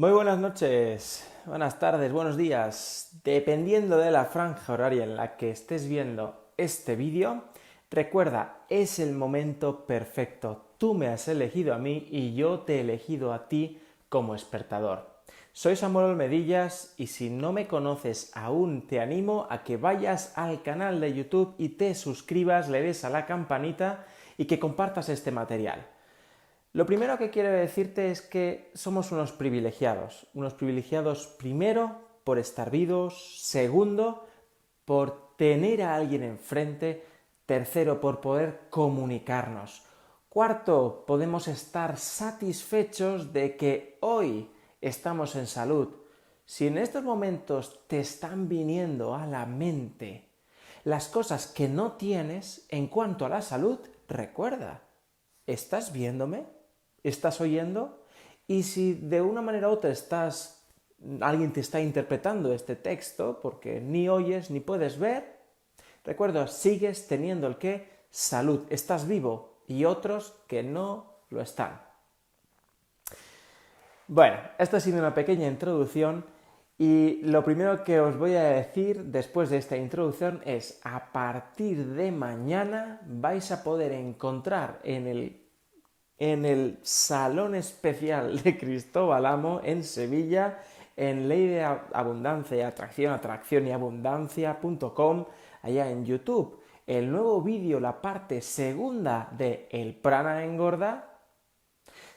Muy buenas noches, buenas tardes, buenos días. Dependiendo de la franja horaria en la que estés viendo este vídeo, recuerda, es el momento perfecto. Tú me has elegido a mí y yo te he elegido a ti como espectador. Soy Samuel Medillas y si no me conoces aún te animo a que vayas al canal de YouTube y te suscribas, le des a la campanita y que compartas este material. Lo primero que quiero decirte es que somos unos privilegiados, unos privilegiados primero por estar vivos, segundo por tener a alguien enfrente, tercero por poder comunicarnos, cuarto podemos estar satisfechos de que hoy estamos en salud. Si en estos momentos te están viniendo a la mente las cosas que no tienes en cuanto a la salud, recuerda, ¿estás viéndome? Estás oyendo y si de una manera u otra estás, alguien te está interpretando este texto porque ni oyes ni puedes ver, recuerda, sigues teniendo el que salud, estás vivo y otros que no lo están. Bueno, esta ha sido una pequeña introducción y lo primero que os voy a decir después de esta introducción es a partir de mañana vais a poder encontrar en el en el Salón Especial de Cristóbal Amo en Sevilla, en Ley de Abundancia y Atracción, atracción y abundancia.com, allá en YouTube. El nuevo vídeo, la parte segunda de El Prana Engorda.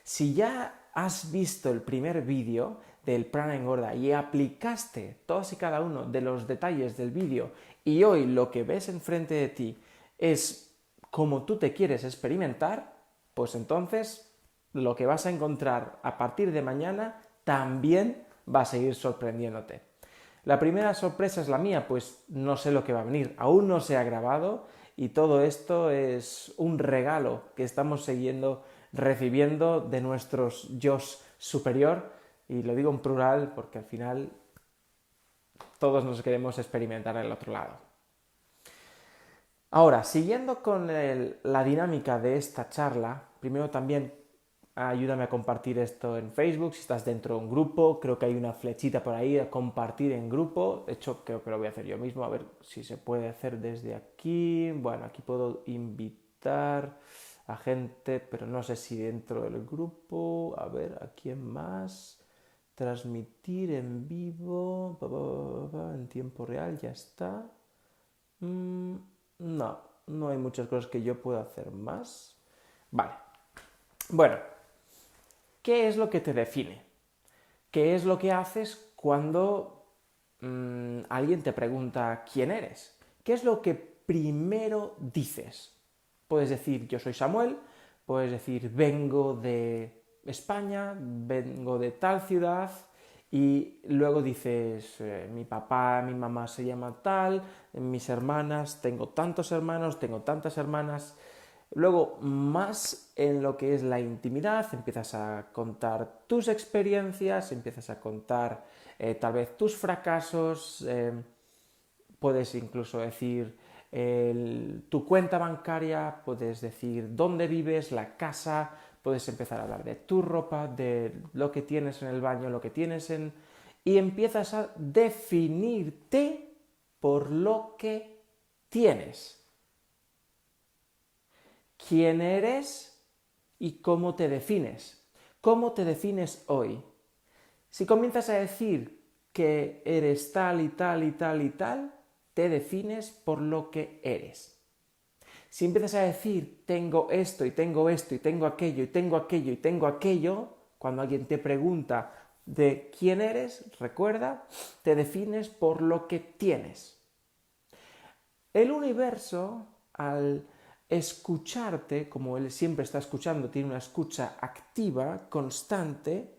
Si ya has visto el primer vídeo del Prana Engorda y aplicaste todos y cada uno de los detalles del vídeo y hoy lo que ves enfrente de ti es como tú te quieres experimentar, pues entonces lo que vas a encontrar a partir de mañana también va a seguir sorprendiéndote. La primera sorpresa es la mía, pues no sé lo que va a venir, aún no se ha grabado y todo esto es un regalo que estamos siguiendo recibiendo de nuestros yo superior y lo digo en plural porque al final todos nos queremos experimentar en el otro lado. Ahora, siguiendo con la dinámica de esta charla, primero también ayúdame a compartir esto en Facebook, si estás dentro de un grupo, creo que hay una flechita por ahí a compartir en grupo, de hecho creo que lo voy a hacer yo mismo, a ver si se puede hacer desde aquí, bueno, aquí puedo invitar a gente, pero no sé si dentro del grupo, a ver, ¿a quién más? Transmitir en vivo, en tiempo real, ya está. Mm, no, no hay muchas cosas que yo pueda hacer más. Vale. Bueno, ¿qué es lo que te define? ¿Qué es lo que haces cuando mm, alguien te pregunta quién eres? ¿Qué es lo que primero dices? Puedes decir yo soy Samuel, puedes decir vengo de España, vengo de tal ciudad, y luego dices, eh, mi papá, mi mamá se llama tal, mis hermanas, tengo tantos hermanos, tengo tantas hermanas. Luego, más en lo que es la intimidad, empiezas a contar tus experiencias, empiezas a contar eh, tal vez tus fracasos, eh, puedes incluso decir tu cuenta bancaria, puedes decir dónde vives, la casa, puedes empezar a hablar de tu ropa, de lo que tienes en el baño, lo que tienes en... y empiezas a definirte por lo que tienes. ¿Quién eres y cómo te defines? ¿Cómo te defines hoy? Si comienzas a decir que eres tal y tal y tal y tal, te defines por lo que eres. Si empiezas a decir, tengo esto y tengo esto y tengo aquello y tengo aquello y tengo aquello, cuando alguien te pregunta de quién eres, recuerda, te defines por lo que tienes. El universo, al escucharte, como él siempre está escuchando, tiene una escucha activa, constante,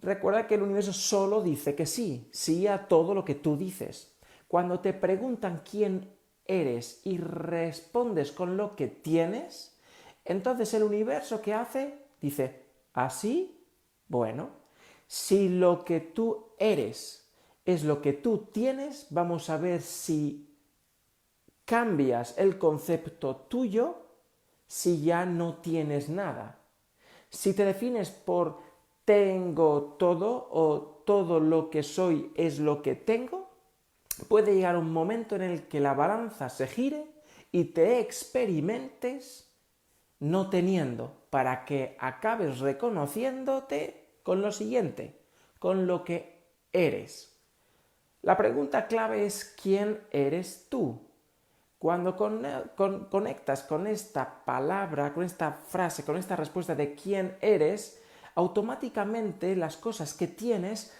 recuerda que el universo solo dice que sí, sí a todo lo que tú dices. Cuando te preguntan quién eres y respondes con lo que tienes, entonces el universo que hace dice, así, bueno, si lo que tú eres es lo que tú tienes, vamos a ver si cambias el concepto tuyo si ya no tienes nada. Si te defines por tengo todo o todo lo que soy es lo que tengo, puede llegar un momento en el que la balanza se gire y te experimentes no teniendo, para que acabes reconociéndote con lo siguiente, con lo que eres. La pregunta clave es ¿quién eres tú? Cuando conectas con esta palabra, con esta frase, con esta respuesta de quién eres, automáticamente las cosas que tienes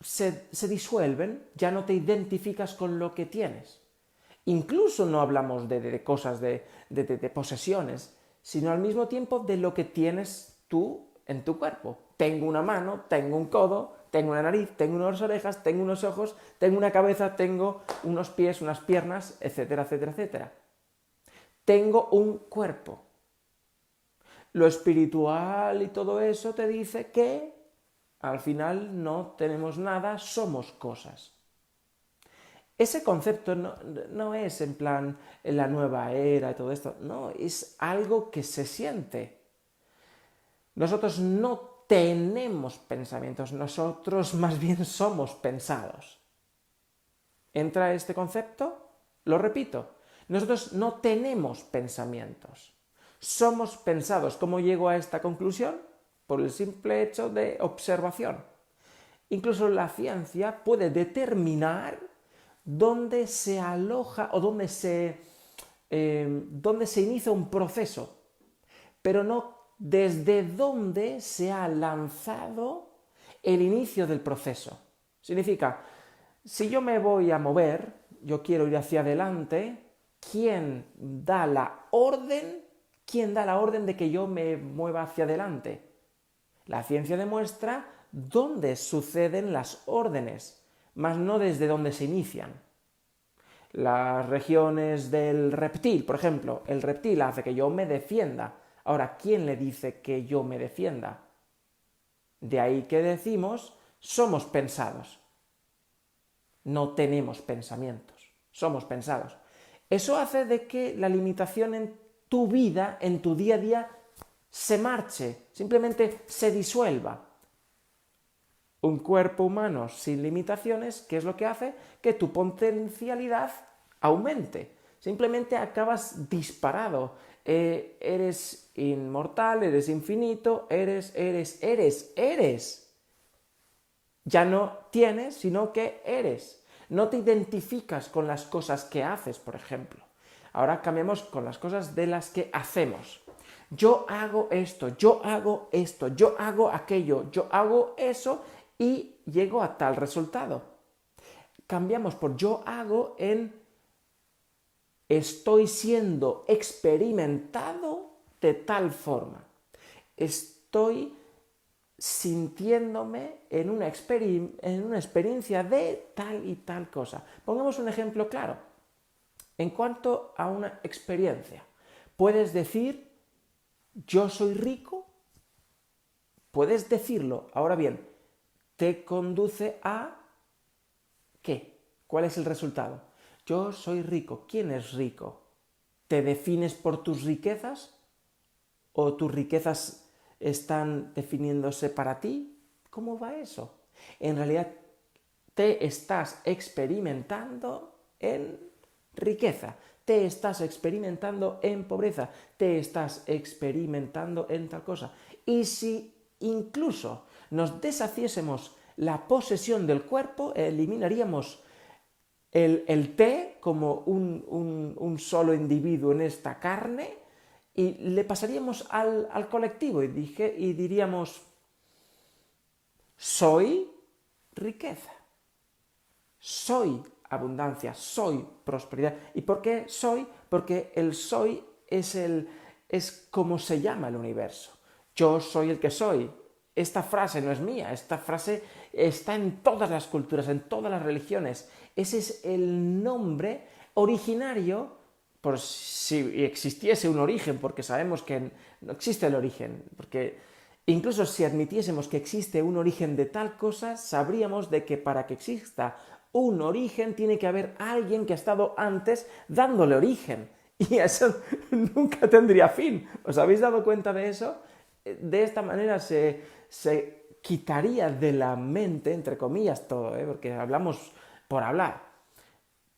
se, disuelven, ya no te identificas con lo que tienes. Incluso no hablamos de, cosas, de, de posesiones, sino al mismo tiempo de lo que tienes tú en tu cuerpo. Tengo una mano, tengo un codo, tengo una nariz, tengo unas orejas, tengo unos ojos, tengo una cabeza, tengo unos pies, unas piernas, etcétera, etcétera, etcétera. Tengo un cuerpo. Lo espiritual y todo eso te dice que al final no tenemos nada, somos cosas. Ese concepto no, es en plan en la nueva era y todo esto, no, es algo que se siente. Nosotros no tenemos pensamientos, nosotros más bien somos pensados. ¿Entra este concepto? Lo repito, nosotros no tenemos pensamientos, somos pensados. ¿Cómo llego a esta conclusión? por el simple hecho de observación. Incluso la ciencia puede determinar dónde se aloja o dónde se, eh, dónde se inicia un proceso, pero no desde dónde se ha lanzado el inicio del proceso. Significa, si yo me voy a mover, yo quiero ir hacia adelante, ¿quién da la orden? ¿Quién da la orden de que yo me mueva hacia adelante? La ciencia demuestra dónde suceden las órdenes, mas no desde dónde se inician. Las regiones del reptil, por ejemplo, el reptil hace que yo me defienda. Ahora, ¿quién le dice que yo me defienda? De ahí que decimos, somos pensados. No tenemos pensamientos, somos pensados. Eso hace de que la limitación en tu vida, en tu día a día, se marche, simplemente se disuelva. Un cuerpo humano sin limitaciones, ¿qué es lo que hace? Que tu potencialidad aumente. Simplemente acabas disparado. Eh, eres inmortal, eres infinito, eres, eres, eres, eres. Ya no tienes, sino que eres. No te identificas con las cosas que haces, por ejemplo. Ahora cambiamos con las cosas de las que hacemos yo hago esto, yo hago esto, yo hago aquello, yo hago eso y llego a tal resultado. Cambiamos por yo hago en estoy siendo experimentado de tal forma. Estoy sintiéndome en una, en una experiencia de tal y tal cosa. Pongamos un ejemplo claro. En cuanto a una experiencia, puedes decir yo soy rico, puedes decirlo. Ahora bien, te conduce a qué? ¿Cuál es el resultado? Yo soy rico. ¿Quién es rico? ¿Te defines por tus riquezas? ¿O tus riquezas están definiéndose para ti? ¿Cómo va eso? En realidad te estás experimentando en riqueza te estás experimentando en pobreza, te estás experimentando en tal cosa. Y si incluso nos deshaciésemos la posesión del cuerpo, eliminaríamos el, el té como un, solo individuo en esta carne y le pasaríamos al, al colectivo y, dije, y diríamos, soy riqueza, soy abundancia, soy prosperidad. ¿Y por qué soy? Porque el soy es, el, es como se llama el universo. Yo soy el que soy. Esta frase no es mía, esta frase está en todas las culturas, en todas las religiones. Ese es el nombre originario, por si existiese un origen, porque sabemos que no existe el origen, porque incluso si admitiésemos que existe un origen de tal cosa, sabríamos de que para que exista un origen, tiene que haber alguien que ha estado antes dándole origen. Y eso nunca tendría fin. ¿Os habéis dado cuenta de eso? De esta manera se, se quitaría de la mente, entre comillas todo, ¿eh? porque hablamos por hablar,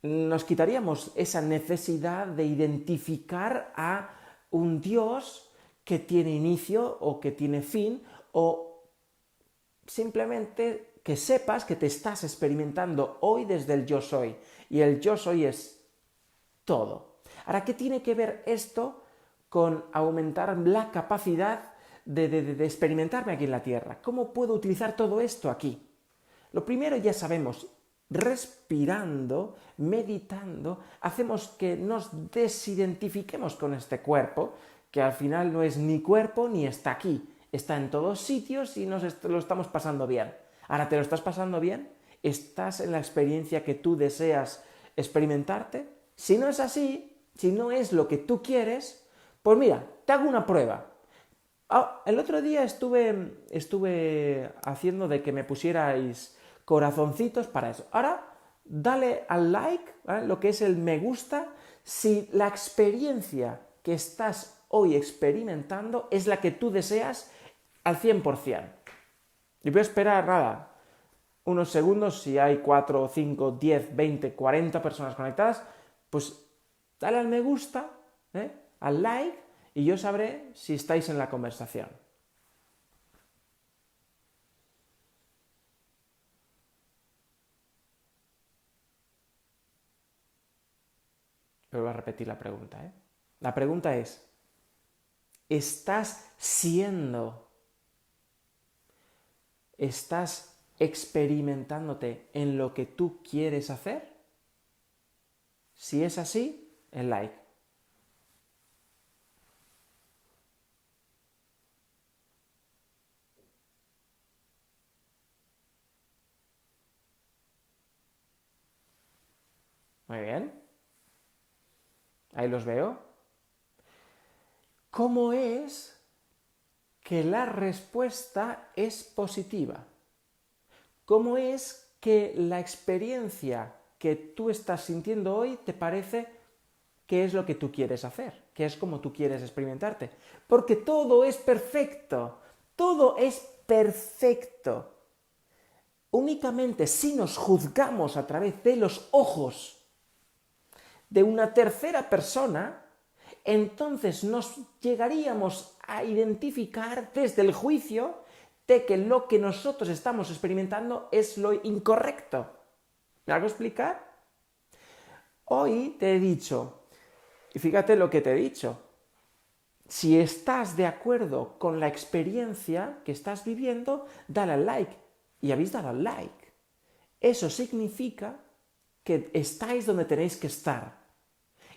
nos quitaríamos esa necesidad de identificar a un Dios que tiene inicio o que tiene fin o simplemente que sepas que te estás experimentando hoy desde el yo soy y el yo soy es todo. Ahora, ¿qué tiene que ver esto con aumentar la capacidad de, de, experimentarme aquí en la Tierra? ¿Cómo puedo utilizar todo esto aquí? Lo primero ya sabemos, respirando, meditando, hacemos que nos desidentifiquemos con este cuerpo, que al final no es ni cuerpo ni está aquí, está en todos sitios y nos lo estamos pasando bien. Ahora, ¿te lo estás pasando bien? ¿Estás en la experiencia que tú deseas experimentarte? Si no es así, si no es lo que tú quieres, pues mira, te hago una prueba. Ah, el otro día estuve, estuve haciendo de que me pusierais corazoncitos para eso. Ahora, dale al like, lo que es el me gusta, si la experiencia que estás hoy experimentando es la que tú deseas al 100%. Y voy a esperar nada, unos segundos, si hay 4, 5, 10, 20, 40 personas conectadas, pues dale al me gusta, ¿eh? al like, y yo sabré si estáis en la conversación. Voy a repetir la pregunta. ¿eh? La pregunta es, ¿estás siendo, estás experimentándote en lo que tú quieres hacer? Si es así, el like. Muy bien. Ahí los veo. ¿Cómo es que la respuesta es positiva? ¿Cómo es que la experiencia que tú estás sintiendo hoy te parece que es lo que tú quieres hacer, que es como tú quieres experimentarte? Porque todo es perfecto, todo es perfecto. Únicamente si nos juzgamos a través de los ojos de una tercera persona, entonces nos llegaríamos a identificar desde el juicio de que lo que nosotros estamos experimentando es lo incorrecto. ¿Me hago explicar? Hoy te he dicho, y fíjate lo que te he dicho, si estás de acuerdo con la experiencia que estás viviendo, dale al like. Y habéis dado al like. Eso significa que estáis donde tenéis que estar.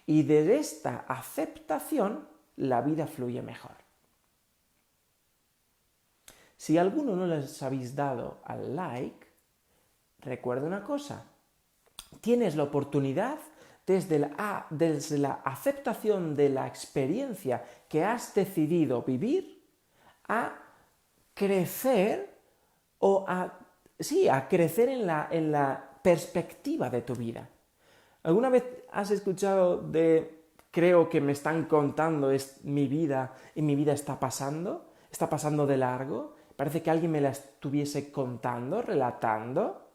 Y de esta aceptación la vida fluye mejor. Si alguno no les habéis dado al like, recuerda una cosa, tienes la oportunidad desde la, desde la aceptación de la experiencia que has decidido vivir a crecer o a, sí, a crecer en la, en la perspectiva de tu vida. ¿Alguna vez has escuchado de creo que me están contando es mi vida y mi vida está pasando? ¿Está pasando de largo? Parece que alguien me la estuviese contando, relatando.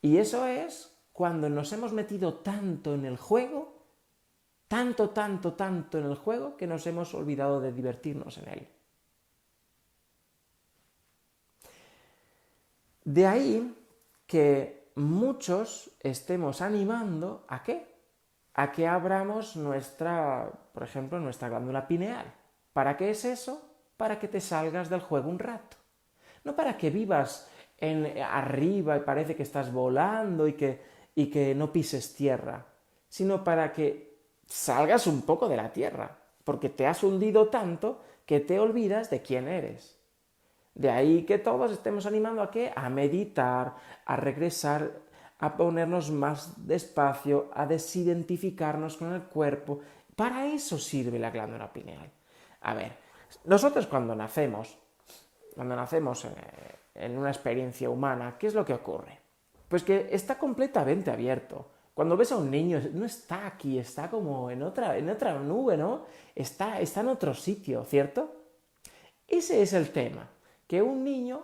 Y eso es cuando nos hemos metido tanto en el juego, tanto, tanto, tanto en el juego, que nos hemos olvidado de divertirnos en él. De ahí que muchos estemos animando a qué? A que abramos nuestra, por ejemplo, nuestra glándula pineal. ¿Para qué es eso? Para que te salgas del juego un rato. No para que vivas en, arriba y parece que estás volando y que, y que no pises tierra, sino para que salgas un poco de la tierra, porque te has hundido tanto que te olvidas de quién eres. De ahí que todos estemos animando a qué? A meditar, a regresar, a ponernos más despacio, a desidentificarnos con el cuerpo. Para eso sirve la glándula pineal. A ver, nosotros cuando nacemos, cuando nacemos eh, en una experiencia humana, ¿qué es lo que ocurre? Pues que está completamente abierto. Cuando ves a un niño, no está aquí, está como en otra, en otra nube, ¿no? Está, está en otro sitio, ¿cierto? Ese es el tema, que un niño,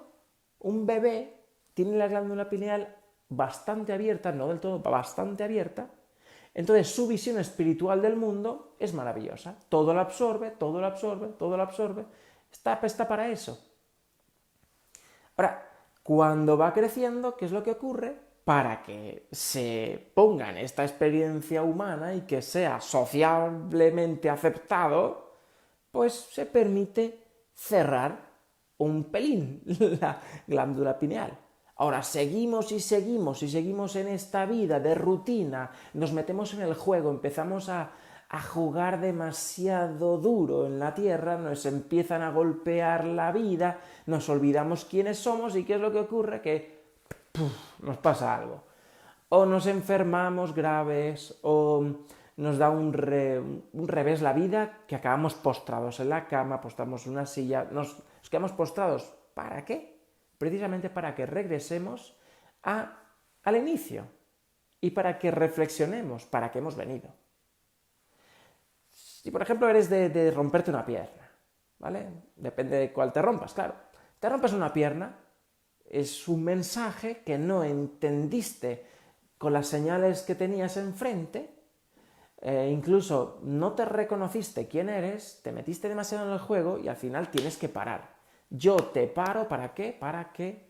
un bebé, tiene la glándula pineal bastante abierta, no del todo, bastante abierta, entonces su visión espiritual del mundo es maravillosa. Todo lo absorbe, todo lo absorbe, todo lo absorbe. Está, está para eso. Ahora, cuando va creciendo, ¿qué es lo que ocurre? Para que se ponga en esta experiencia humana y que sea sociablemente aceptado, pues se permite cerrar un pelín la glándula pineal. Ahora seguimos y seguimos y seguimos en esta vida de rutina, nos metemos en el juego, empezamos a, jugar demasiado duro en la tierra, nos empiezan a golpear la vida, nos olvidamos quiénes somos y qué es lo que ocurre, que nos pasa algo. O nos enfermamos graves, o nos da un, revés la vida, que acabamos postrados en la cama, postramos en una silla, nos quedamos postrados. ¿Para qué? precisamente para que regresemos al inicio y para que reflexionemos para qué hemos venido. Si, por ejemplo, eres de, romperte una pierna, ¿vale? Depende de cuál te rompas, claro. Te rompes una pierna, es un mensaje que no entendiste con las señales que tenías enfrente, eh, incluso no te reconociste quién eres, te metiste demasiado en el juego y al final tienes que parar. Yo te paro, ¿para qué? Para que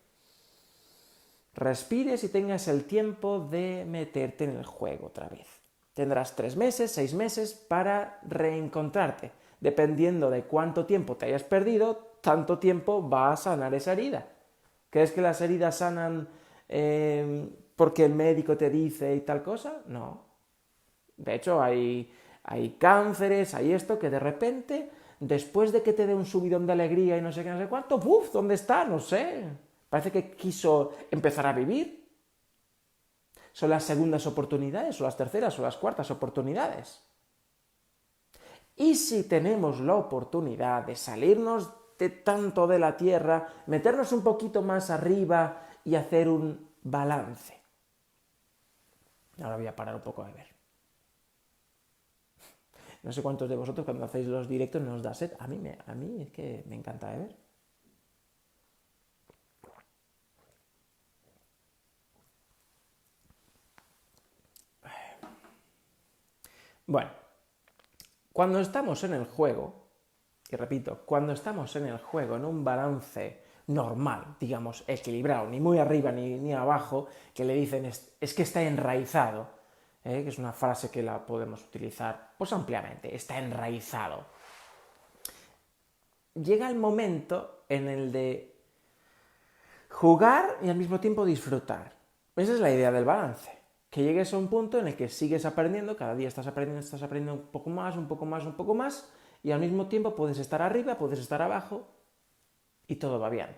respires y tengas el tiempo de meterte en el juego otra vez. Tendrás tres meses, seis meses para reencontrarte. Dependiendo de cuánto tiempo te hayas perdido, tanto tiempo va a sanar esa herida. ¿Crees que las heridas sanan eh, porque el médico te dice y tal cosa? No. De hecho, hay, hay cánceres, hay esto que de repente después de que te dé un subidón de alegría y no sé qué, no sé cuánto, ¡buf! ¿Dónde está? No sé. Parece que quiso empezar a vivir. Son las segundas oportunidades, o las terceras, o las cuartas oportunidades. Y si tenemos la oportunidad de salirnos de tanto de la tierra, meternos un poquito más arriba y hacer un balance. Ahora voy a parar un poco a ver. No sé cuántos de vosotros cuando hacéis los directos nos da sed. A mí, me, a mí es que me encanta ver. Bueno, cuando estamos en el juego, y repito, cuando estamos en el juego, en un balance normal, digamos, equilibrado, ni muy arriba ni, ni abajo, que le dicen es que está enraizado, ¿eh? que es una frase que la podemos utilizar pues ampliamente, está enraizado. Llega el momento en el de jugar y al mismo tiempo disfrutar. Esa es la idea del balance. Que llegues a un punto en el que sigues aprendiendo, cada día estás aprendiendo, estás aprendiendo un poco más, un poco más, un poco más, y al mismo tiempo puedes estar arriba, puedes estar abajo, y todo va bien.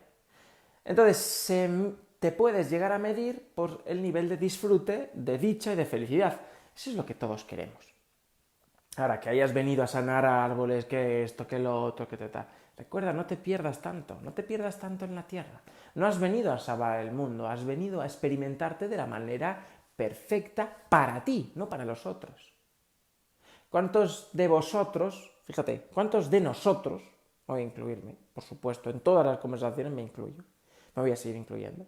Entonces, se te puedes llegar a medir por el nivel de disfrute, de dicha y de felicidad. Eso es lo que todos queremos. Ahora, que hayas venido a sanar árboles, que esto, que lo otro, que te tal. Recuerda, no te pierdas tanto, no te pierdas tanto en la tierra. No has venido a salvar el mundo, has venido a experimentarte de la manera perfecta para ti, no para los otros. ¿Cuántos de vosotros, fíjate, cuántos de nosotros, voy a incluirme, por supuesto, en todas las conversaciones me incluyo, me voy a seguir incluyendo,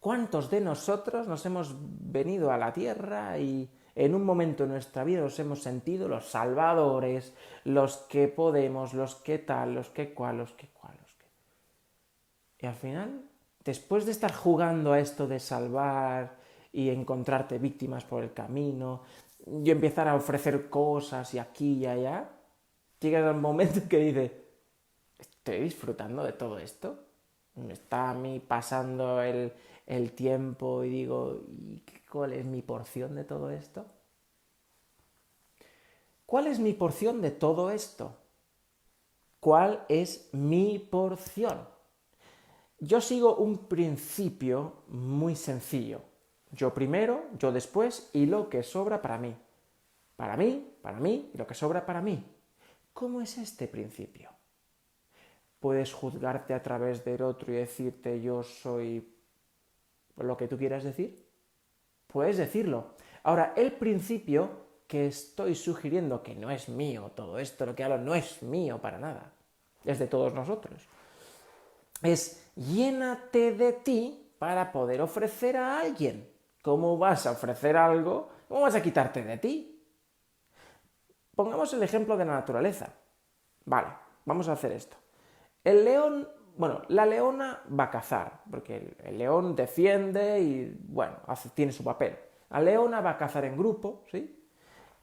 ¿Cuántos de nosotros nos hemos venido a la tierra y en un momento de nuestra vida nos hemos sentido los salvadores, los que podemos, los que tal, los que cual, los que cual, los que... Y al final, después de estar jugando a esto de salvar y encontrarte víctimas por el camino, y empezar a ofrecer cosas y aquí y allá, llega el momento en que dice, ¿estoy disfrutando de todo esto? ¿Me está a mí pasando el, el tiempo y digo, ¿y cuál es mi porción de todo esto? ¿Cuál es mi porción de todo esto? ¿Cuál es mi porción? Yo sigo un principio muy sencillo. Yo primero, yo después y lo que sobra para mí. Para mí, para mí y lo que sobra para mí. ¿Cómo es este principio? Puedes juzgarte a través del otro y decirte yo soy lo que tú quieras decir, puedes decirlo. Ahora, el principio que estoy sugiriendo, que no es mío todo esto, lo que hablo no es mío para nada, es de todos nosotros. es llénate de ti para poder ofrecer a alguien. ¿Cómo vas a ofrecer algo? ¿Cómo vas a quitarte de ti? Pongamos el ejemplo de la naturaleza. Vale, vamos a hacer esto. El león, bueno, la leona va a cazar, porque el, león defiende y, bueno, tiene su papel. La leona va a cazar en grupo, ¿sí?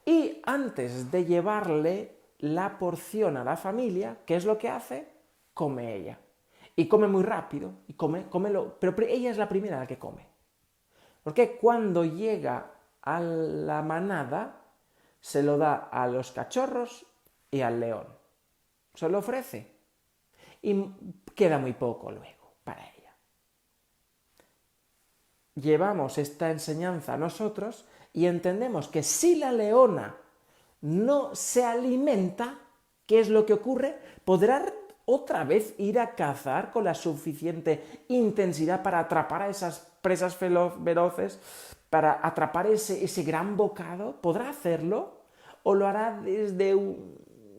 Y antes de llevarle la porción a la familia, ¿qué es lo que hace? Come ella. Y come muy rápido, y come, lo, pero ella es la primera la que come. Porque cuando llega a la manada, se lo da a los cachorros y al león. Se lo ofrece. Y queda muy poco luego para ella. Llevamos esta enseñanza a nosotros y entendemos que si la leona no se alimenta, ¿qué es lo que ocurre? Podrá otra vez ir a cazar con la suficiente intensidad para atrapar a esas presas feroces, para atrapar ese, ese gran bocado. ¿Podrá hacerlo? ¿O lo hará desde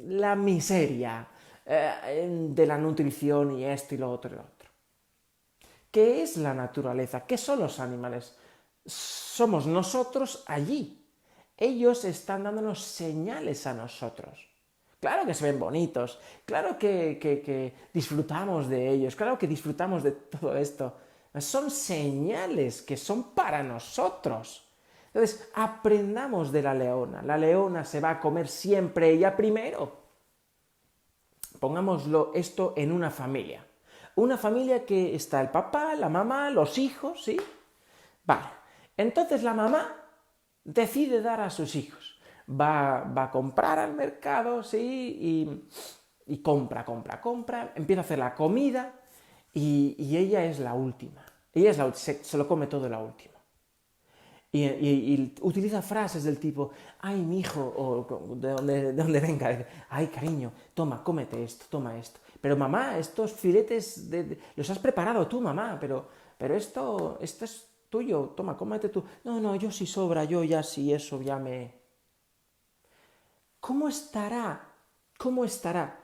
la miseria eh, de la nutrición y esto y lo otro y lo otro? ¿Qué es la naturaleza? ¿Qué son los animales? somos nosotros allí. Ellos están dándonos señales a nosotros. Claro que se ven bonitos, claro que, disfrutamos de ellos, claro que disfrutamos de todo esto. Son señales que son para nosotros. Entonces, aprendamos de la leona. La leona se va a comer siempre ella primero. Pongámoslo esto en una familia. Una familia que está el papá, la mamá, los hijos, ¿sí? Vale. Entonces la mamá decide dar a sus hijos. Va, a comprar al mercado, sí, y, compra, compra, compra, empieza a hacer la comida y, ella es la última. Ella es la, se, se lo come todo la última. Y, utiliza frases del tipo, ay, mi hijo, o de donde, de donde venga, ay, cariño, toma, cómete esto, toma esto. Pero mamá, estos filetes los has preparado tú, mamá, pero, pero esto, esto es tuyo, toma, cómete tú. No, no, yo sí sobra, yo ya sí, eso ya me... ¿Cómo estará? ¿Cómo estará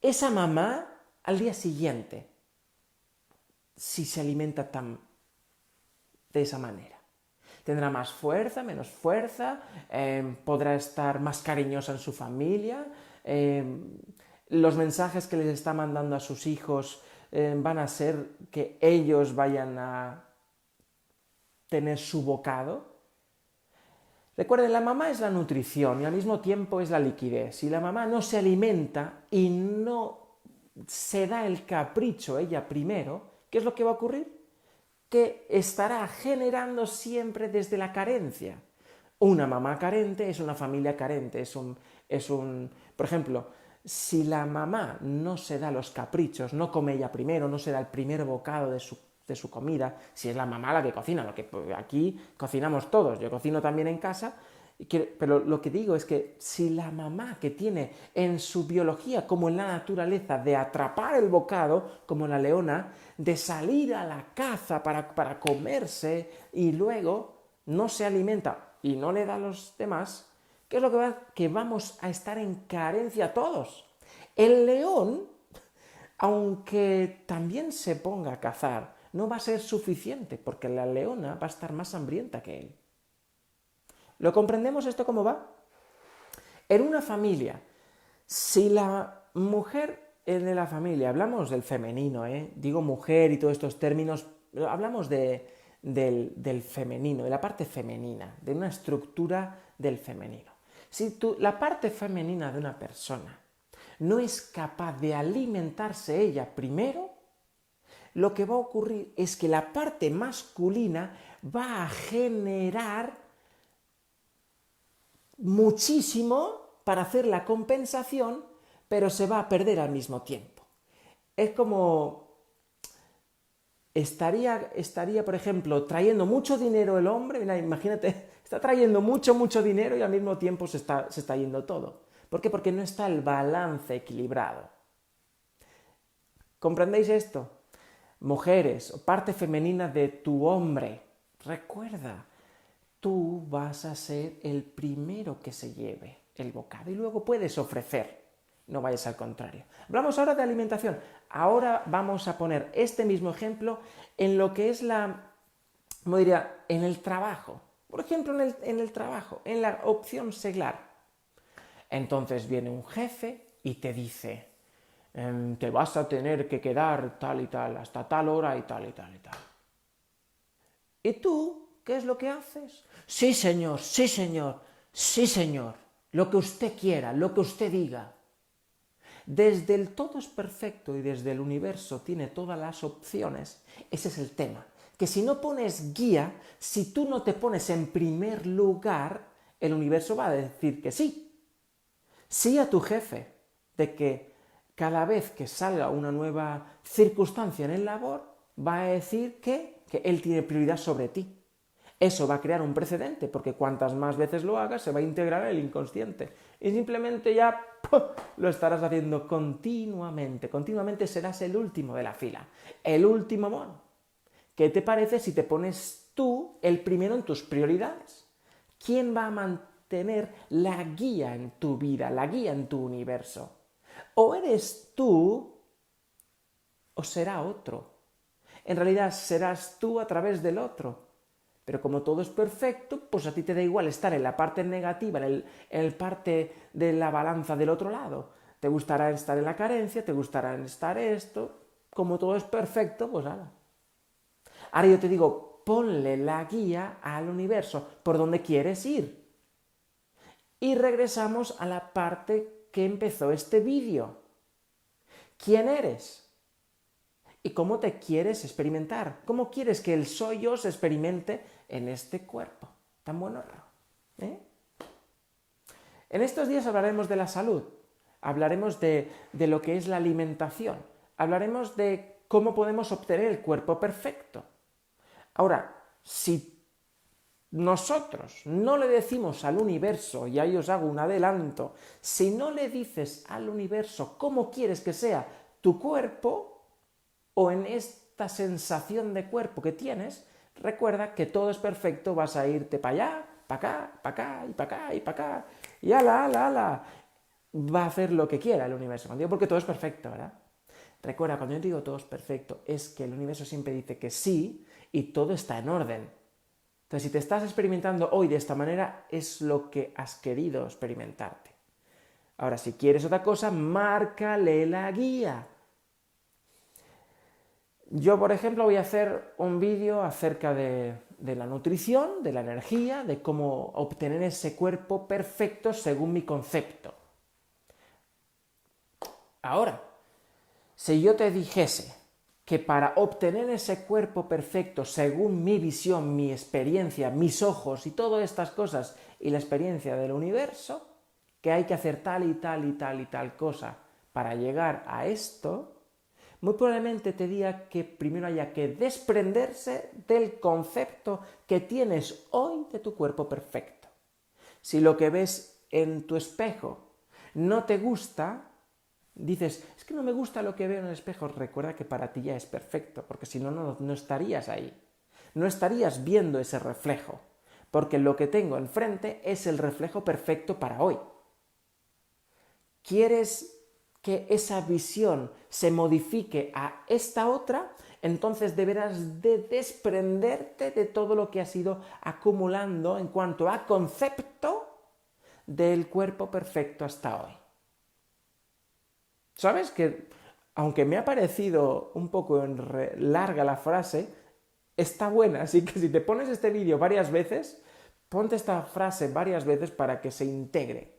esa mamá al día siguiente si se alimenta tan de esa manera? ¿Tendrá más fuerza, menos fuerza? Em, ¿Podrá estar más cariñosa en su familia? Em, ¿Los mensajes que les está mandando a sus hijos em, van a ser que ellos vayan a tener su bocado. Recuerden, la mamá es la nutrición y al mismo tiempo es la liquidez. Si la mamá no se alimenta y no se da el capricho ella primero, ¿qué es lo que va a ocurrir? Que estará generando siempre desde la carencia. Una mamá carente es una familia carente, es un, es un... Por ejemplo, si la mamá no se da los caprichos, no come ella primero, no se da el primer bocado de su de su comida, si es la mamá la que cocina, lo que pues, aquí cocinamos todos, yo cocino también en casa, pero lo que digo es que si la mamá que tiene en su biología, como en la naturaleza, de atrapar el bocado, como la leona, de salir a la caza para, para comerse y luego no se alimenta y no le da a los demás, ¿qué es lo que va? Que vamos a estar en carencia todos. El león, aunque también se ponga a cazar, no va a ser suficiente porque la leona va a estar más hambrienta que él. ¿Lo comprendemos esto cómo va? En una familia, si la mujer de la familia, hablamos del femenino, ¿eh? digo mujer y todos estos términos, hablamos del, del, femenino, de la parte femenina, de una estructura del femenino. Si tú, la parte femenina de una persona no es capaz de alimentarse ella primero, lo que va a ocurrir es que la parte masculina va a generar muchísimo para hacer la compensación, pero se va a perder al mismo tiempo. Es como estaría, estaría por ejemplo, trayendo mucho dinero el hombre, imagínate, está trayendo mucho, mucho dinero y al mismo tiempo se está, se está yendo todo. ¿Por qué? Porque no está el balance equilibrado. ¿Comprendéis esto? mujeres o parte femenina de tu hombre, recuerda, tú vas a ser el primero que se lleve el bocado y luego puedes ofrecer, no vayas al contrario. Hablamos ahora de alimentación. ahora vamos a poner este mismo ejemplo en lo que es la, ¿cómo diría?, en el trabajo. Por ejemplo, en el, en el trabajo, en la opción seglar. Entonces viene un jefe y te dice, em, te vas a tener que quedar tal y tal, hasta tal hora y tal y tal y tal. ¿Y tú qué es lo que haces? Sí, señor, sí, señor, sí, señor, lo que usted quiera, lo que usted diga. Desde el todo es perfecto y desde el universo tiene todas las opciones, ese es el tema. Que si no pones guía, si tú no te pones en primer lugar, el universo va a decir que sí. Sí a tu jefe, de que cada vez que salga una nueva circunstancia en el labor, va a decir que, que él tiene prioridad sobre ti. Eso va a crear un precedente, porque cuantas más veces lo hagas, se va a integrar en el inconsciente. Y simplemente ya lo estarás haciendo continuamente. Continuamente serás el último de la fila, el último mono. ¿Qué te parece si te pones tú el primero en tus prioridades? ¿Quién va a mantener la guía en tu vida, la guía en tu universo? O eres tú o será otro. En realidad serás tú a través del otro. Pero como todo es perfecto, pues a ti te da igual estar en la parte negativa, en el, en parte de la balanza del otro lado. Te gustará estar en la carencia, te gustará estar esto. Como todo es perfecto, pues nada. Ahora yo te digo, ponle la guía al universo por donde quieres ir. Y regresamos a la parte que empezó este vídeo. ¿Quién eres? Y cómo te quieres experimentar, cómo quieres que el soy yo se experimente en este cuerpo tan bueno. ¿eh? En estos días hablaremos de la salud, hablaremos de, de lo que es la alimentación, hablaremos de cómo podemos obtener el cuerpo perfecto. Ahora, si nosotros no le decimos al universo, y ahí os hago un adelanto, si no le dices al universo cómo quieres que sea tu cuerpo, o en esta sensación de cuerpo que tienes, recuerda que todo es perfecto, vas a irte para allá, para acá, para acá, y para acá, y para acá, y ala, ala, ala. Va a hacer lo que quiera el universo. Cuando digo porque todo es perfecto, ¿verdad? Recuerda, cuando yo digo todo es perfecto, es que el universo siempre dice que sí y todo está en orden. Entonces, si te estás experimentando hoy de esta manera, es lo que has querido experimentarte. Ahora, si quieres otra cosa, márcale la guía. Yo, por ejemplo, voy a hacer un vídeo acerca de, la nutrición, de la energía, de cómo obtener ese cuerpo perfecto según mi concepto. Ahora, si yo te dijese que para obtener ese cuerpo perfecto según mi visión, mi experiencia, mis ojos y todas estas cosas y la experiencia del universo, que hay que hacer tal y tal y tal y tal cosa para llegar a esto, muy probablemente te diga que primero haya que desprenderse del concepto que tienes hoy de tu cuerpo perfecto. Si lo que ves en tu espejo no te gusta, dices, es que no me gusta lo que veo en el espejo, recuerda que para ti ya es perfecto, porque si no, no, no estarías ahí. No estarías viendo ese reflejo, porque lo que tengo enfrente es el reflejo perfecto para hoy. ¿Quieres que esa visión se modifique a esta otra, entonces deberás de desprenderte de todo lo que has ido acumulando en cuanto a concepto del cuerpo perfecto hasta hoy. ¿Sabes que aunque me ha parecido un poco larga la frase, está buena, así que si te pones este vídeo varias veces, ponte esta frase varias veces para que se integre.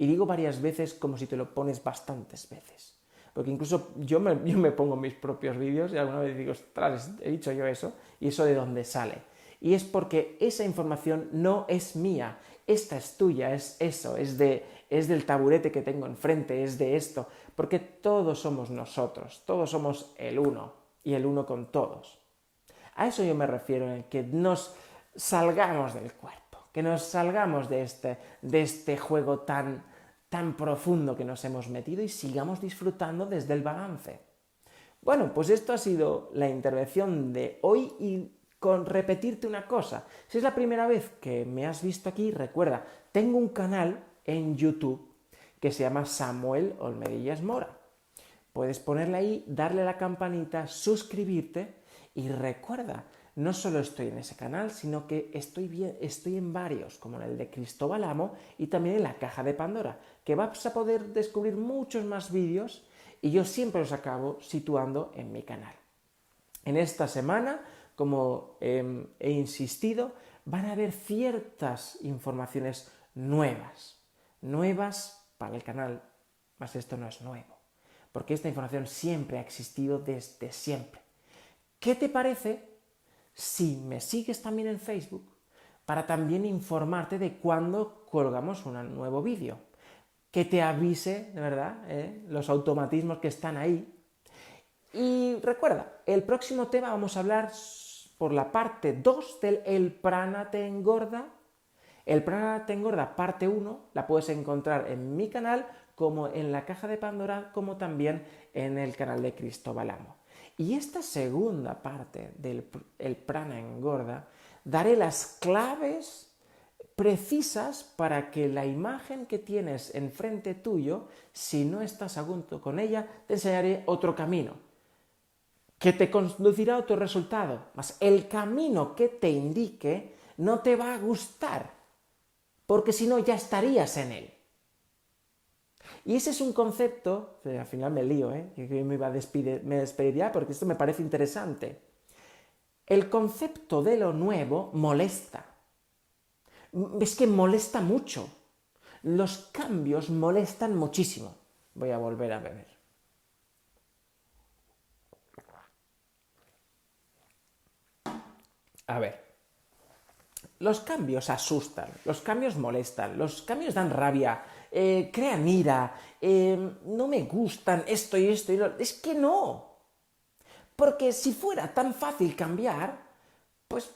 Y digo varias veces como si te lo pones bastantes veces. Porque incluso yo me, yo me pongo mis propios vídeos y alguna vez digo, ostras, he dicho yo eso, y eso de dónde sale. Y es porque esa información no es mía, esta es tuya, es eso, es, de, es del taburete que tengo enfrente, es de esto, porque todos somos nosotros, todos somos el uno y el uno con todos. A eso yo me refiero en que nos salgamos del cuerpo, que nos salgamos de este, de este juego tan, tan profundo que nos hemos metido y sigamos disfrutando desde el balance. Bueno, pues esto ha sido la intervención de hoy y con repetirte una cosa. Si es la primera vez que me has visto aquí, recuerda, tengo un canal en YouTube que se llama Samuel Olmedillas Mora. Puedes ponerle ahí, darle a la campanita, suscribirte y recuerda, no solo estoy en ese canal, sino que estoy, bien, estoy en varios, como en el de Cristóbal Amo y también en la caja de Pandora, que vas a poder descubrir muchos más vídeos y yo siempre los acabo situando en mi canal. En esta semana, como em, he insistido, van a haber ciertas informaciones nuevas, nuevas para el canal, mas esto no es nuevo, porque esta información siempre ha existido desde siempre. ¿Qué te parece si me sigues también en Facebook para también informarte de cuándo colgamos un nuevo vídeo? Que te avise, de verdad, ¿eh? los automatismos que están ahí. Y recuerda, el próximo tema vamos a hablar por la parte 2 del El prana te engorda. El prana te engorda parte 1 la puedes encontrar en mi canal como en la caja de Pandora como también en el canal de Cristóbal Amo. Y esta segunda parte del el prana engorda, daré las claves precisas para que la imagen que tienes enfrente tuyo, si no estás a gusto con ella, te enseñaré otro camino que te conducirá a otro resultado. Mas el camino que te indique no te va a gustar, porque si no ya estarías en él. Y ese es un concepto, al final me lío, ¿eh? que me, iba a despedir, me despediría porque esto me parece interesante. El concepto de lo nuevo molesta. Es que molesta mucho. Los cambios molestan muchísimo. Voy a volver a beber. A ver, los cambios asustan, los cambios molestan, los cambios dan rabia, eh, crean ira, eh, no me gustan esto y esto y lo... Es que no. Porque si fuera tan fácil cambiar, pues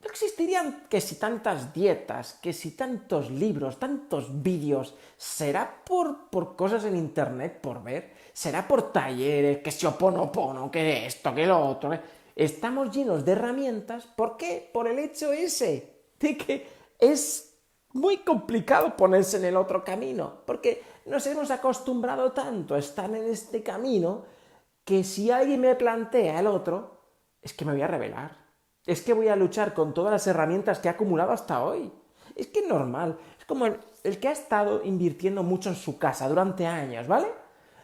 no existirían que si tantas dietas, que si tantos libros, tantos vídeos. ¿Será por, por cosas en internet por ver? ¿Será por talleres, que si opono, que esto, que lo otro? Estamos llenos de herramientas. ¿Por qué? Por el hecho ese de que es muy complicado ponerse en el otro camino, porque nos hemos acostumbrado tanto a estar en este camino que si alguien me plantea el otro, es que me voy a revelar, es que voy a luchar con todas las herramientas que he acumulado hasta hoy. Es que es normal, es como el, el que ha estado invirtiendo mucho en su casa durante años, ¿vale?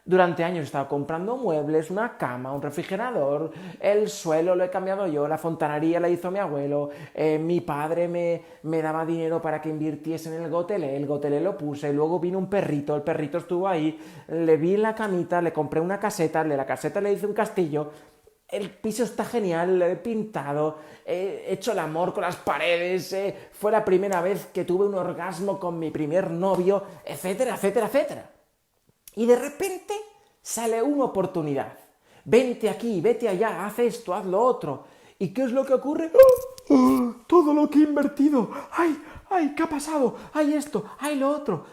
Durante años he estado comprando muebles, una cama, un refrigerador, el suelo lo he cambiado yo, la fontanería la hizo mi abuelo, eh, mi padre me, me, daba dinero para que invirtiese en el gotelé, el gotelé lo puse, luego vino un perrito, el perrito estuvo ahí, le vi la camita, le compré una caseta, de la caseta le hice un castillo, el piso está genial, lo he pintado, he hecho el amor con las paredes, eh, fue la primera vez que tuve un orgasmo con mi primer novio, etcétera, etcétera, etcétera. Y de repente sale una oportunidad. Vente aquí, vete allá, haz esto, haz lo otro. ¿Y qué es lo que ocurre? ¡Oh! ¡Oh! Todo lo que he invertido. ¡Ay! ¡Ay! ¿Qué ha pasado? ¡Ay esto! ¡Ay lo otro!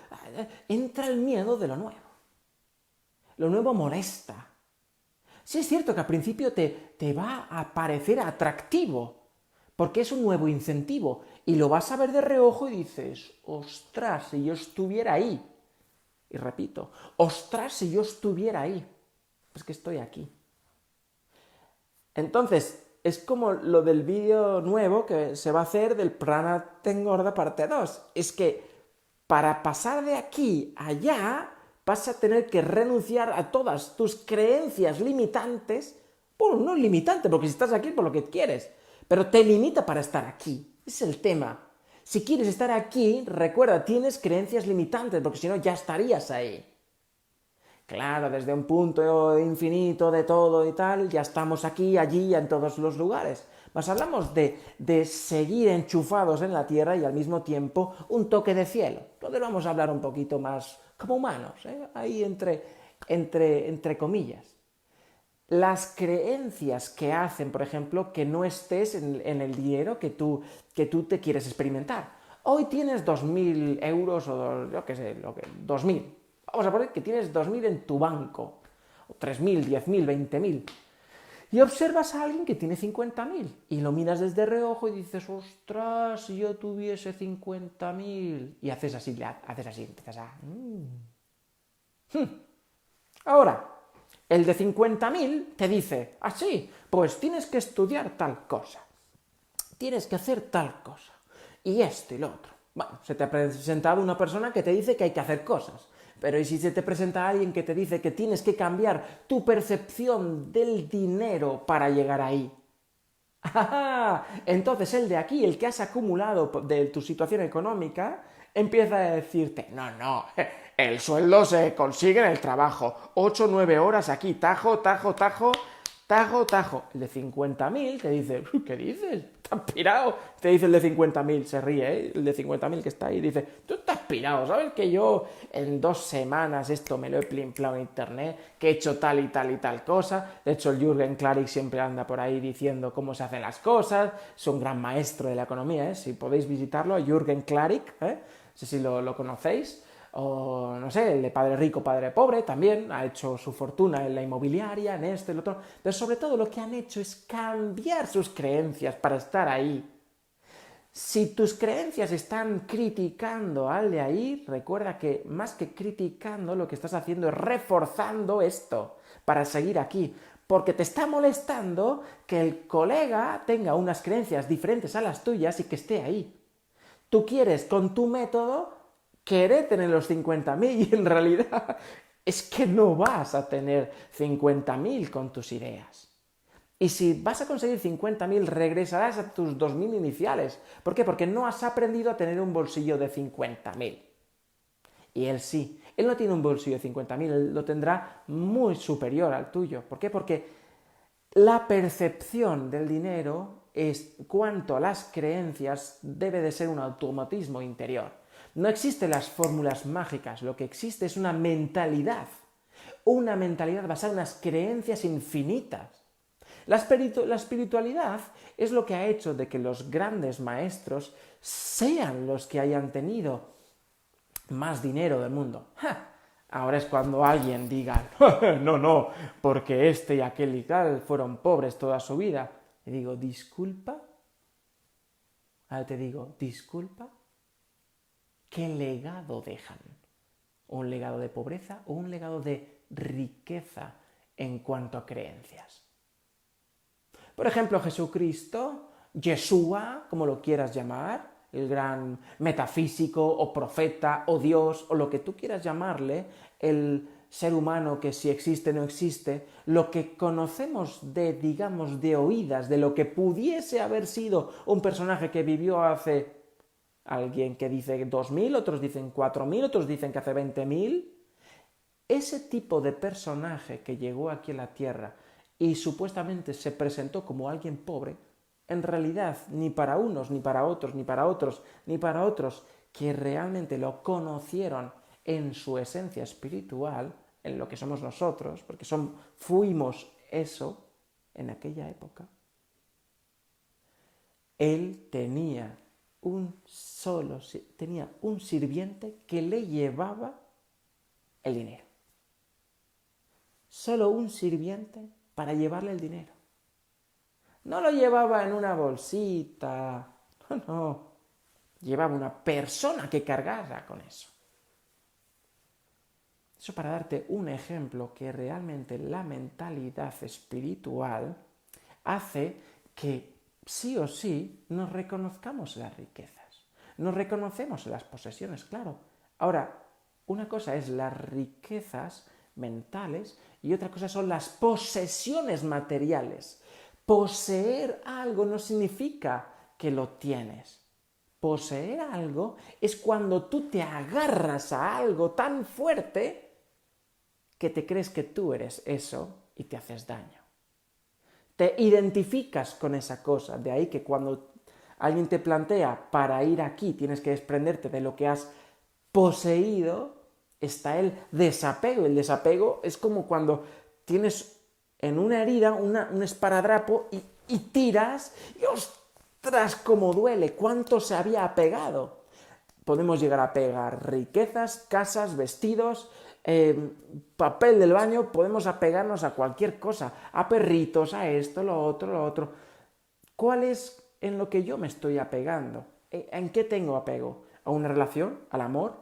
Entra el miedo de lo nuevo. Lo nuevo molesta. Sí es cierto que al principio te, te va a parecer atractivo, porque es un nuevo incentivo, y lo vas a ver de reojo y dices, ostras, si yo estuviera ahí. Y repito, ostras, si yo estuviera ahí, pues que estoy aquí. Entonces, es como lo del vídeo nuevo que se va a hacer del Prana Tengorda parte 2. Es que para pasar de aquí a allá vas a tener que renunciar a todas tus creencias limitantes. Bueno, no limitante, porque si estás aquí por lo que quieres, pero te limita para estar aquí. Es el tema. Si quieres estar aquí, recuerda, tienes creencias limitantes, porque si no ya estarías ahí. Claro, desde un punto infinito de todo y tal, ya estamos aquí, allí, en todos los lugares. Mas hablamos de, de seguir enchufados en la tierra y al mismo tiempo un toque de cielo. Entonces vamos a hablar un poquito más como humanos, ¿eh? ahí entre, entre, entre comillas las creencias que hacen, por ejemplo, que no estés en, el dinero que tú, que tú te quieres experimentar. Hoy tienes 2.000 euros o yo qué sé, lo que, 2.000. Vamos a poner que tienes 2.000 en tu banco, o 3.000, 10.000, 20.000. Y observas a alguien que tiene 50.000 y lo miras desde reojo y dices, ostras, si yo tuviese 50.000. Y haces así, haces así, empiezas a... Mm". Hmm. Ahora, El de 50.000 te dice, así, ah, pues tienes que estudiar tal cosa, tienes que hacer tal cosa, y esto y lo otro. Bueno, se te ha presentado una persona que te dice que hay que hacer cosas, pero ¿y si se te presenta alguien que te dice que tienes que cambiar tu percepción del dinero para llegar ahí? Entonces el de aquí, el que has acumulado de tu situación económica, empieza a decirte, no, no, el sueldo se consigue en el trabajo, 8 o 9 horas aquí, tajo, tajo, tajo, tajo, tajo. El de 50.000 te dice, ¿qué dices? ¿Estás pirado? Te dice el de 50.000, se ríe, ¿eh? el de 50.000 que está ahí, dice, tú estás pirado, ¿sabes que yo en dos semanas esto me lo he plimplado en internet, que he hecho tal y tal y tal cosa? De hecho, el Jürgen Klarik siempre anda por ahí diciendo cómo se hacen las cosas, es un gran maestro de la economía, ¿eh? Si podéis visitarlo, Jürgen Klarik, ¿eh? no sé si lo conocéis o no sé, el de padre rico, padre pobre, también ha hecho su fortuna en la inmobiliaria, en esto y lo otro, pero sobre todo lo que han hecho es cambiar sus creencias para estar ahí. Si tus creencias están criticando al de ahí, recuerda que más que criticando, lo que estás haciendo es reforzando esto para seguir aquí, porque te está molestando que el colega tenga unas creencias diferentes a las tuyas y que esté ahí. Tú quieres con tu método querer tener los 50.000 y en realidad es que no vas a tener 50.000 con tus ideas. Y si vas a conseguir 50.000, regresarás a tus 2.000 iniciales. ¿Por qué? Porque no has aprendido a tener un bolsillo de 50.000. Y él sí. Él no tiene un bolsillo de 50.000, él lo tendrá muy superior al tuyo. ¿Por qué? Porque la percepción del dinero es cuanto a las creencias debe de ser un automatismo interior. No existen las fórmulas mágicas, lo que existe es una mentalidad, una mentalidad basada en unas creencias infinitas. La, espiritualidad es lo que ha hecho de que los grandes maestros sean los que hayan tenido más dinero del mundo. Ahora es cuando alguien diga, no, no, porque este y aquel y tal fueron pobres toda su vida. Y digo, disculpa. Ahora te digo, disculpa. ¿Qué legado dejan? ¿Un legado de pobreza o un legado de riqueza en cuanto a creencias? Por ejemplo, Jesucristo, Yeshua, como lo quieras llamar, el gran metafísico o profeta o Dios o lo que tú quieras llamarle, el ser humano que si existe no existe, lo que conocemos de, digamos, de oídas, de lo que pudiese haber sido un personaje que vivió hace Alguien que dice 2.000, otros dicen 4.000, otros dicen que hace 20.000. Ese tipo de personaje que llegó aquí a la Tierra y supuestamente se presentó como alguien pobre, en realidad ni para unos, ni para otros, ni para otros, ni para otros que realmente lo conocieron en su esencia espiritual, en lo que somos nosotros, porque son, fuimos eso en aquella época, él tenía un solo, tenía un sirviente que le llevaba el dinero. Solo un sirviente para llevarle el dinero. No lo llevaba en una bolsita, no, no. Llevaba una persona que cargara con eso. Eso para darte un ejemplo que realmente la mentalidad espiritual hace que sí o sí nos reconozcamos las riquezas, nos reconocemos las posesiones, claro. Ahora, una cosa es las riquezas mentales y otra cosa son las posesiones materiales. Poseer algo no significa que lo tienes. Poseer algo es cuando tú te agarras a algo tan fuerte que te crees que tú eres eso y te haces daño te identificas con esa cosa. De ahí que cuando alguien te plantea para ir aquí tienes que desprenderte de lo que has poseído, está el desapego. El desapego es como cuando tienes en una herida un esparadrapo y, tiras y ostras, cómo duele, cuánto se había apegado. Podemos llegar a pegar riquezas, casas, vestidos, Em, papel del baño, podemos apegarnos a cualquier cosa, a perritos, a esto, lo otro, lo otro. ¿Cuál es en lo que yo me estoy apegando? ¿E, ¿En qué tengo apego? ¿A una relación? ¿Al amor?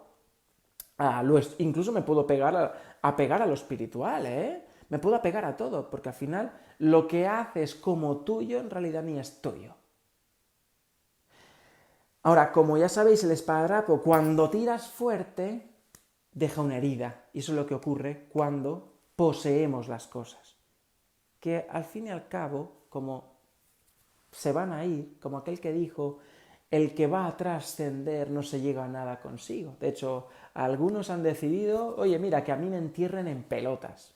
A lo, incluso me puedo pegar a, apegar a lo espiritual, ¿eh? Me puedo apegar a todo, porque al final lo que haces como tuyo en realidad ni es tuyo. Ahora, como ya sabéis, el esparadrapo, cuando tiras fuerte, deja una herida. Y eso es lo que ocurre cuando poseemos las cosas. Que al fin y al cabo, como se van a ir, como aquel que dijo, el que va a trascender no se llega a nada consigo. De hecho, algunos han decidido, oye, mira, que a mí me entierren en pelotas.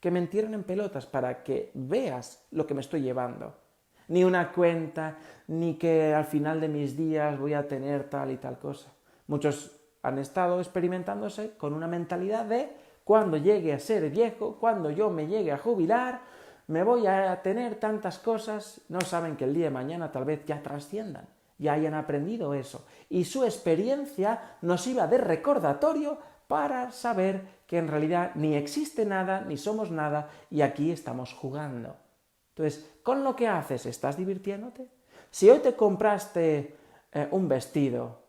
Que me entierren en pelotas para que veas lo que me estoy llevando. Ni una cuenta, ni que al final de mis días voy a tener tal y tal cosa. Muchos han estado experimentándose con una mentalidad de cuando llegue a ser viejo, cuando yo me llegue a jubilar, me voy a tener tantas cosas, no saben que el día de mañana tal vez ya trasciendan, ya hayan aprendido eso. Y su experiencia nos iba de recordatorio para saber que en realidad ni existe nada, ni somos nada, y aquí estamos jugando. Entonces, con lo que haces, ¿estás divirtiéndote? Si hoy te compraste eh, un vestido,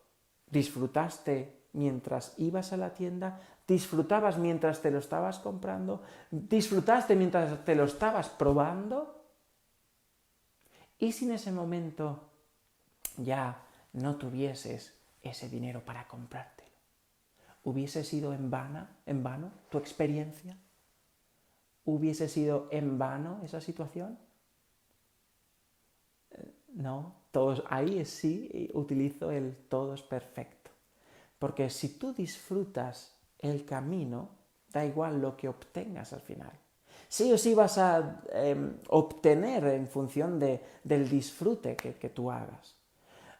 disfrutaste mientras ibas a la tienda, disfrutabas mientras te lo estabas comprando, disfrutaste mientras te lo estabas probando. ¿Y si en ese momento ya no tuvieses ese dinero para comprártelo? ¿Hubiese sido en, en vano tu experiencia? ¿Hubiese sido en vano esa situación? Eh, no, todos, ahí sí utilizo el todo es perfecto. Porque si tú disfrutas el camino, da igual lo que obtengas al final. Sí o sí vas a em, obtener en función del disfrute que, que, tú hagas.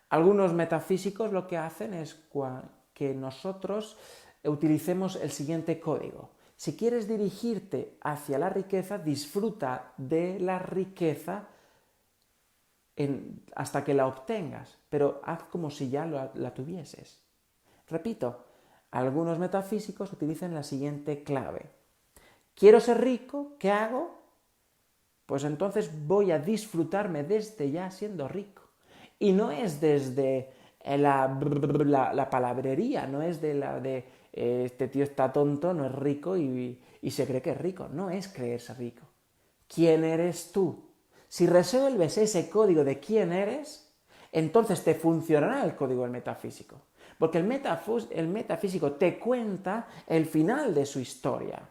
Algunos metafísicos lo que hacen es que nosotros utilicemos el siguiente código. Si quieres dirigirte hacia la riqueza, disfruta de la riqueza hasta que la obtengas, pero haz como si ya la tuvieses. Repito, algunos metafísicos utilizan la siguiente clave. ¿Quiero ser rico? ¿Qué hago? Pues entonces voy a disfrutarme desde ya siendo rico. Y no es desde la, palabrería, no es de la de eh, este tío está tonto, no es rico y se cree que es rico. No es creerse rico. ¿Quién eres tú? Si resuelves ese código de quién eres, entonces te funcionará el código del metafísico. Porque el, metafísico te cuenta el final de su historia.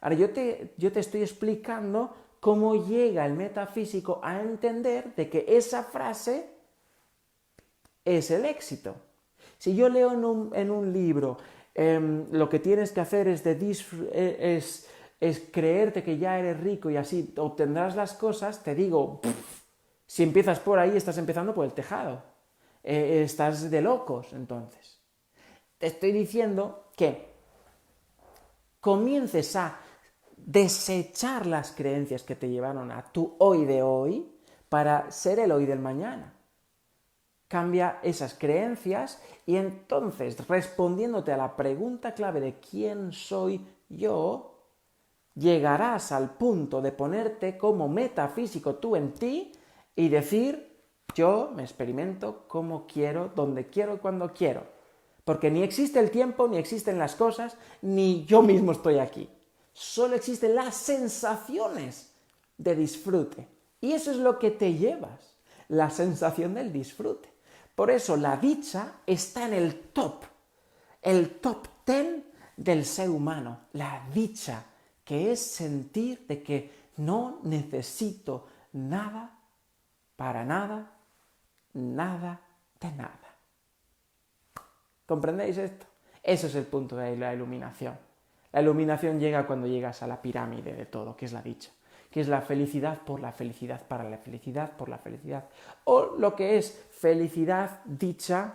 Ahora yo te, yo te estoy explicando cómo llega el metafísico a entender de que esa frase es el éxito. Si yo leo en un, libro em, lo que tienes que hacer es, de e, es, creerte que ya eres rico y así obtendrás las cosas, te digo, si empiezas por ahí, estás empezando por el tejado. Eh, estás de locos entonces. Te estoy diciendo que comiences a desechar las creencias que te llevaron a tu hoy de hoy para ser el hoy del mañana. Cambia esas creencias y entonces respondiéndote a la pregunta clave de quién soy yo, llegarás al punto de ponerte como metafísico tú en ti y decir, yo me experimento como quiero, donde quiero y cuando quiero. Porque ni existe el tiempo, ni existen las cosas, ni yo mismo estoy aquí. Solo existen las sensaciones de disfrute. Y eso es lo que te llevas, la sensación del disfrute. Por eso la dicha está en el top, el top ten del ser humano. La dicha, que es sentir de que no necesito nada, para nada, nada de nada. ¿Comprendéis esto? Eso es el punto de la iluminación. La iluminación llega cuando llegas a la pirámide de todo, que es la dicha, que es la felicidad por la felicidad, para la felicidad, por la felicidad. O lo que es felicidad, dicha,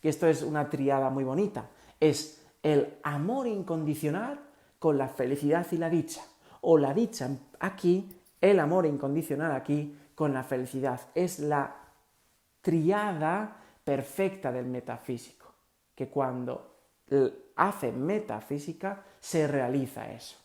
que esto es una triada muy bonita, es el amor incondicional con la felicidad y la dicha. O la dicha aquí, el amor incondicional aquí con la felicidad. Es la triada perfecta del metafísico, que cuando hace metafísica se realiza eso.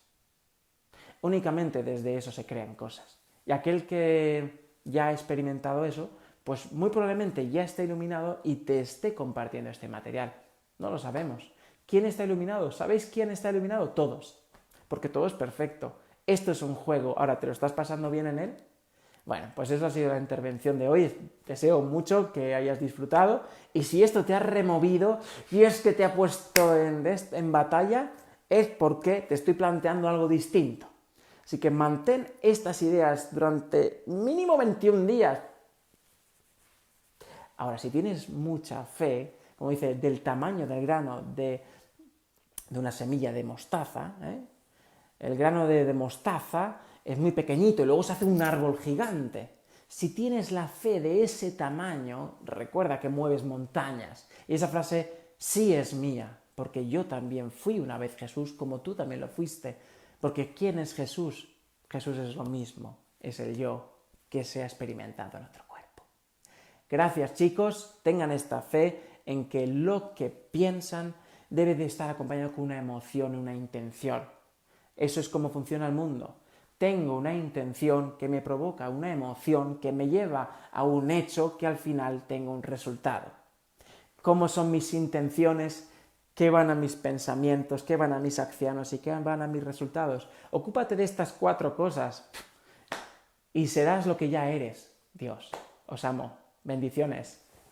Únicamente desde eso se crean cosas. Y aquel que ya ha experimentado eso, pues muy probablemente ya está iluminado y te esté compartiendo este material. No lo sabemos. ¿Quién está iluminado? ¿Sabéis quién está iluminado? Todos. Porque todo es perfecto. esto es un juego, ahora te lo estás pasando bien en él. Bueno, pues eso ha sido la intervención de hoy. Deseo mucho que hayas disfrutado y si esto te ha removido y es que te ha puesto en, batalla, es porque te estoy planteando algo distinto. Así que mantén estas ideas durante mínimo 21 días. Ahora, si tienes mucha fe, como dice, del tamaño del grano de, una semilla de mostaza, ¿eh? el grano de mostaza es muy pequeñito y luego se hace un árbol gigante. Si tienes la fe de ese tamaño, recuerda que mueves montañas. Y esa frase sí es mía, porque yo también fui una vez Jesús como tú también lo fuiste. Porque ¿quién es Jesús? Jesús es lo mismo, es el yo que se ha experimentado en otro cuerpo. Gracias chicos, tengan esta fe en que lo que piensan debe de estar acompañado con una emoción, una intención. Eso es como funciona el mundo. Tengo una intención que me provoca una emoción que me lleva a un hecho que al final tengo un resultado. ¿Cómo son mis intenciones? qué van a mis pensamientos, qué van a mis acciones y qué van a mis resultados. Ocúpate de estas cuatro cosas y serás lo que ya eres. Dios, os amo. Bendiciones.